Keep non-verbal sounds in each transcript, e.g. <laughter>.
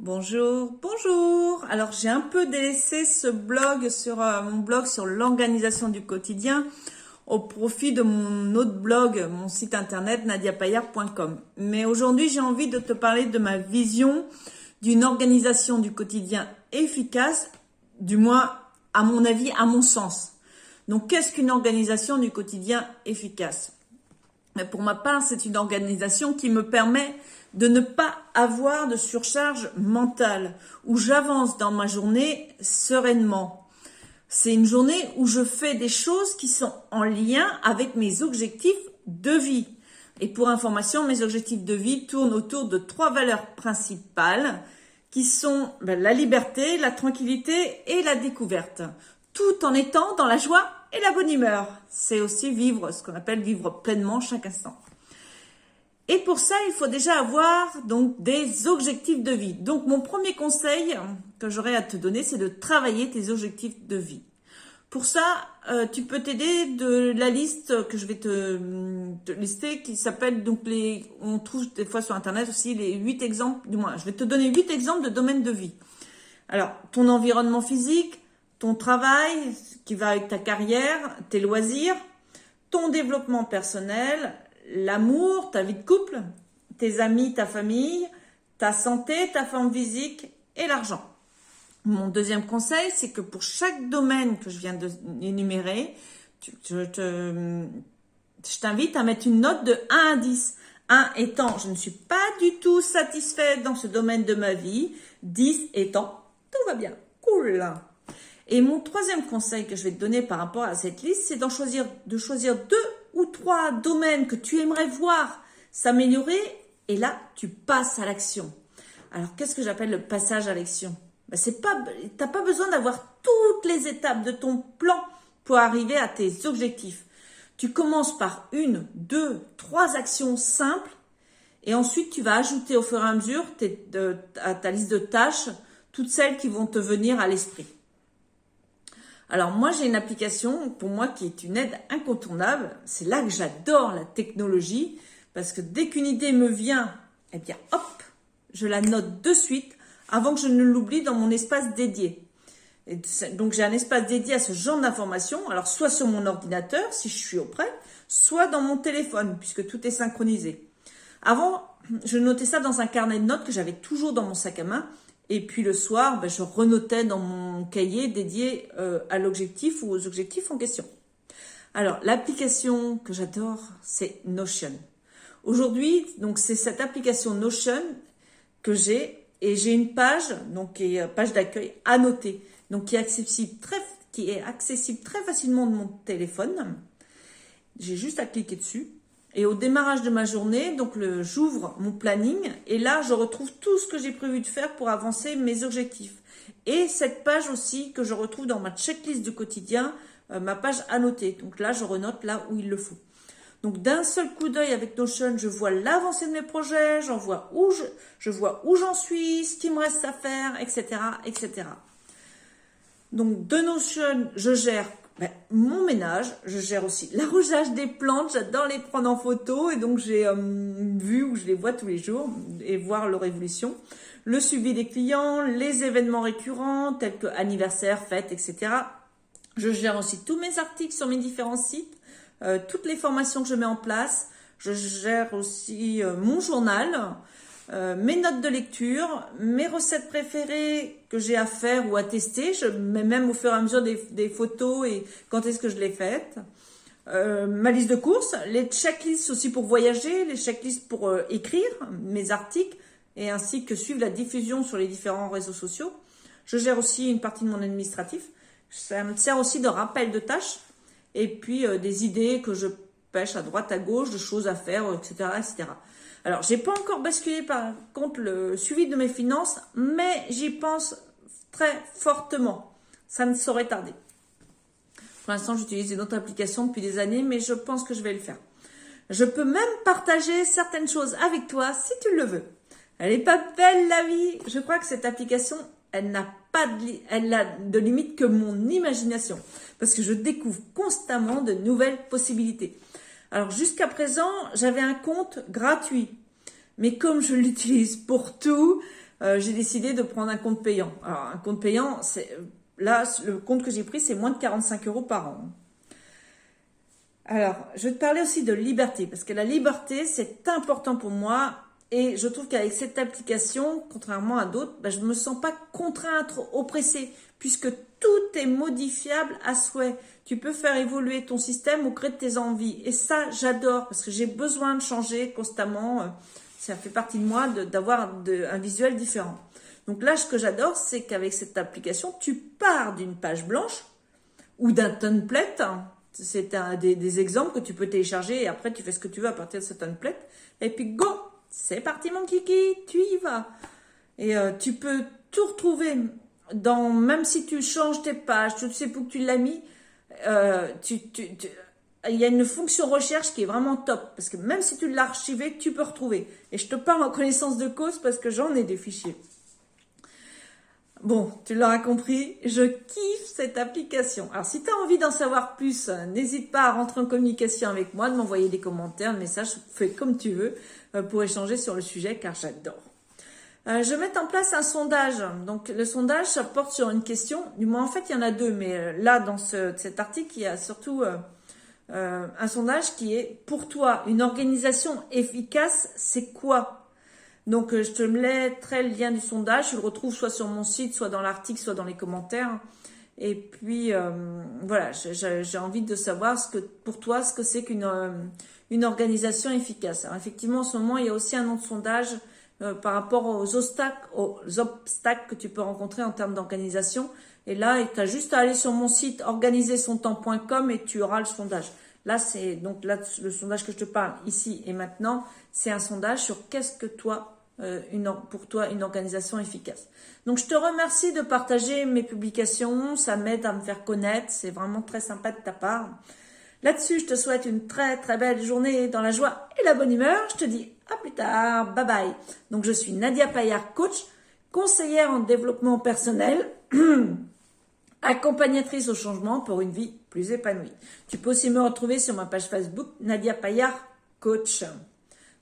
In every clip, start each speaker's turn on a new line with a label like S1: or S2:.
S1: Bonjour, bonjour. Alors j'ai un peu délaissé ce blog sur euh, mon blog sur l'organisation du quotidien au profit de mon autre blog, mon site internet nadiapayard.com. Mais aujourd'hui j'ai envie de te parler de ma vision d'une organisation du quotidien efficace, du moins à mon avis, à mon sens. Donc qu'est-ce qu'une organisation du quotidien efficace? Pour ma part, c'est une organisation qui me permet de ne pas avoir de surcharge mentale, où j'avance dans ma journée sereinement. C'est une journée où je fais des choses qui sont en lien avec mes objectifs de vie. Et pour information, mes objectifs de vie tournent autour de trois valeurs principales qui sont ben, la liberté, la tranquillité et la découverte, tout en étant dans la joie et la bonne humeur. C'est aussi vivre ce qu'on appelle vivre pleinement chaque instant. Et pour ça, il faut déjà avoir donc des objectifs de vie. Donc mon premier conseil que j'aurais à te donner, c'est de travailler tes objectifs de vie. Pour ça, euh, tu peux t'aider de la liste que je vais te, lister, qui s'appelle donc les. On trouve des fois sur internet aussi les huit exemples. Du moins, je vais te donner huit exemples de domaines de vie. Alors, ton environnement physique, ton travail, qui va avec ta carrière, tes loisirs, ton développement personnel, l'amour, ta vie de couple, tes amis, ta famille, ta santé, ta forme physique et l'argent. Mon deuxième conseil, c'est que pour chaque domaine que je viens d'énumérer, je t'invite à mettre une note de 1 à 10. 1 étant, je ne suis pas du tout satisfait dans ce domaine de ma vie. 10 étant, tout va bien. Cool. Et mon troisième conseil que je vais te donner par rapport à cette liste, c'est d'en choisir, de choisir deux trois domaines que tu aimerais voir s'améliorer, et là, tu passes à l'action. Alors, qu'est-ce que j'appelle le passage à l'action? Ben, c'est pas, t'as pas besoin d'avoir toutes les étapes de ton plan pour arriver à tes objectifs. Tu commences par une, deux, trois actions simples et ensuite tu vas ajouter au fur et à mesure à ta liste de tâches toutes celles qui vont te venir à l'esprit. Alors moi j'ai une application pour moi qui est une aide incontournable. C'est là que j'adore la technologie parce que dès qu'une idée me vient, eh bien hop, je la note de suite avant que je ne l'oublie dans mon espace dédié. Donc j'ai un espace dédié à ce genre d'informations, alors soit sur mon ordinateur si je suis auprès, soit dans mon téléphone puisque tout est synchronisé. Avant, je notais ça dans un carnet de notes que j'avais toujours dans mon sac à main et puis le soir, ben, je renotais dans mon cahier dédié euh, à l'objectif ou aux objectifs en question. Alors, l'application que j'adore, c'est Notion. Aujourd'hui, donc c'est cette application Notion que j'ai et j'ai une page, donc qui est page d'accueil annotée, donc qui est accessible très facilement de mon téléphone. J'ai juste à cliquer dessus et au démarrage de ma journée, donc j'ouvre mon planning et là je retrouve tout ce que j'ai prévu de faire pour avancer mes objectifs. Et cette page aussi que je retrouve dans ma checklist du quotidien, euh, ma page annotée. Donc là je renote là où il le faut. Donc d'un seul coup d'œil avec Notion, je vois l'avancée de mes projets, j'en vois où je, vois où j'en suis, ce qu'il me reste à faire, etc., etc. Donc de Notion, je gère ben, mon ménage, je gère aussi l'arrosage des plantes, j'adore les prendre en photo et donc j'ai euh, vu où je les vois tous les jours et voir leur évolution. Le suivi des clients, les événements récurrents tels que anniversaire, fêtes, etc. Je gère aussi tous mes articles sur mes différents sites, euh, toutes les formations que je mets en place. Je gère aussi euh, mon journal, euh, mes notes de lecture, mes recettes préférées que j'ai à faire ou à tester. Je mets même au fur et à mesure des, photos et quand est-ce que je l'ai faite. Euh, ma liste de courses, les checklists aussi pour voyager, les checklists pour euh, écrire mes articles et ainsi que suivre la diffusion sur les différents réseaux sociaux. Je gère aussi une partie de mon administratif. Ça me sert aussi de rappel de tâches et puis des idées que je pêche à droite, à gauche, de choses à faire, etc., etc. Alors, j'ai pas encore basculé par contre le suivi de mes finances, mais j'y pense très fortement. Ça ne saurait tarder. Pour l'instant, j'utilise une autre application depuis des années, mais je pense que je vais le faire. Je peux même partager certaines choses avec toi si tu le veux. Elle est pas belle la vie. Je crois que cette application, elle n'a pas de, elle n'a de limite que mon imagination, parce que je découvre constamment de nouvelles possibilités. Alors jusqu'à présent, j'avais un compte gratuit. Mais comme je l'utilise pour tout, euh, j'ai décidé de prendre un compte payant. Alors, un compte payant, là, le compte que j'ai pris, c'est moins de 45 euros par an. Alors, je vais te parler aussi de liberté, parce que la liberté, c'est important pour moi. Et je trouve qu'avec cette application, contrairement à d'autres, ben, je ne me sens pas contrainte, oppressée, puisque tout est modifiable à souhait. Tu peux faire évoluer ton système au gré de tes envies. Et ça, j'adore, parce que j'ai besoin de changer constamment. Ça fait partie de moi d'avoir un visuel différent. Donc là, ce que j'adore, c'est qu'avec cette application, tu pars d'une page blanche ou d'un template. C'est un des, des, exemples que tu peux télécharger et après tu fais ce que tu veux à partir de ce template. Et puis go, c'est parti mon kiki, tu y vas. Et euh, tu peux tout retrouver dans, même si tu changes tes pages, tu sais pour que tu l'as mis, euh, il y a une fonction recherche qui est vraiment top parce que même si tu l'as archivé, tu peux retrouver. Et je te parle en connaissance de cause parce que j'en ai des fichiers. Bon, tu l'auras compris, je kiffe cette application. Alors si tu as envie d'en savoir plus, n'hésite pas à rentrer en communication avec moi, de m'envoyer des commentaires, des messages, fais comme tu veux euh, pour échanger sur le sujet car j'adore. Euh, je vais en place un sondage. Donc le sondage, ça porte sur une question. Du moins, en fait, il y en a deux, mais euh, là, dans cet article, il y a surtout un sondage qui est pour toi une organisation efficace, c'est quoi? Donc, euh, je te mettrai le lien du sondage. Tu le retrouves soit sur mon site, soit dans l'article, soit dans les commentaires. Et puis, euh, voilà, j'ai envie de savoir ce que, pour toi, ce que c'est qu'une euh, organisation efficace. Alors, effectivement, en ce moment, il y a aussi un autre sondage par rapport aux obstacles, aux obstacles que tu peux rencontrer en termes d'organisation. Et là, tu as juste à aller sur mon site organisersontemps.com et tu auras le sondage. Là, c'est donc le sondage que je te parle ici et maintenant, c'est un sondage sur qu'est-ce que toi, euh, pour toi, une organisation efficace. Donc, je te remercie de partager mes publications, ça m'aide à me faire connaître, c'est vraiment très sympa de ta part. Là-dessus, je te souhaite une très très belle journée dans la joie et la bonne humeur. Je te dis à plus tard, bye bye. Donc, je suis Nadia Payard, coach, conseillère en développement personnel. <clears throat> accompagnatrice au changement pour une vie plus épanouie. Tu peux aussi me retrouver sur ma page Facebook Nadia Payard Coach.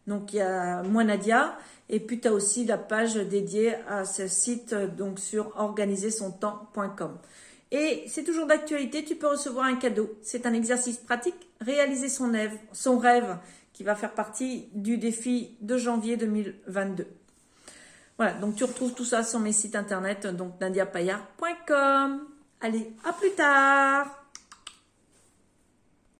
S1: Donc il y a moi Nadia et puis tu as aussi la page dédiée à ce site donc sur organisersontemps.com. Et c'est toujours d'actualité, tu peux recevoir un cadeau. C'est un exercice pratique, réaliser son rêve, son rêve qui va faire partie du défi de janvier 2022. Voilà, donc tu retrouves tout ça sur mes sites internet, donc nadiapayard.com. Allez, à plus tard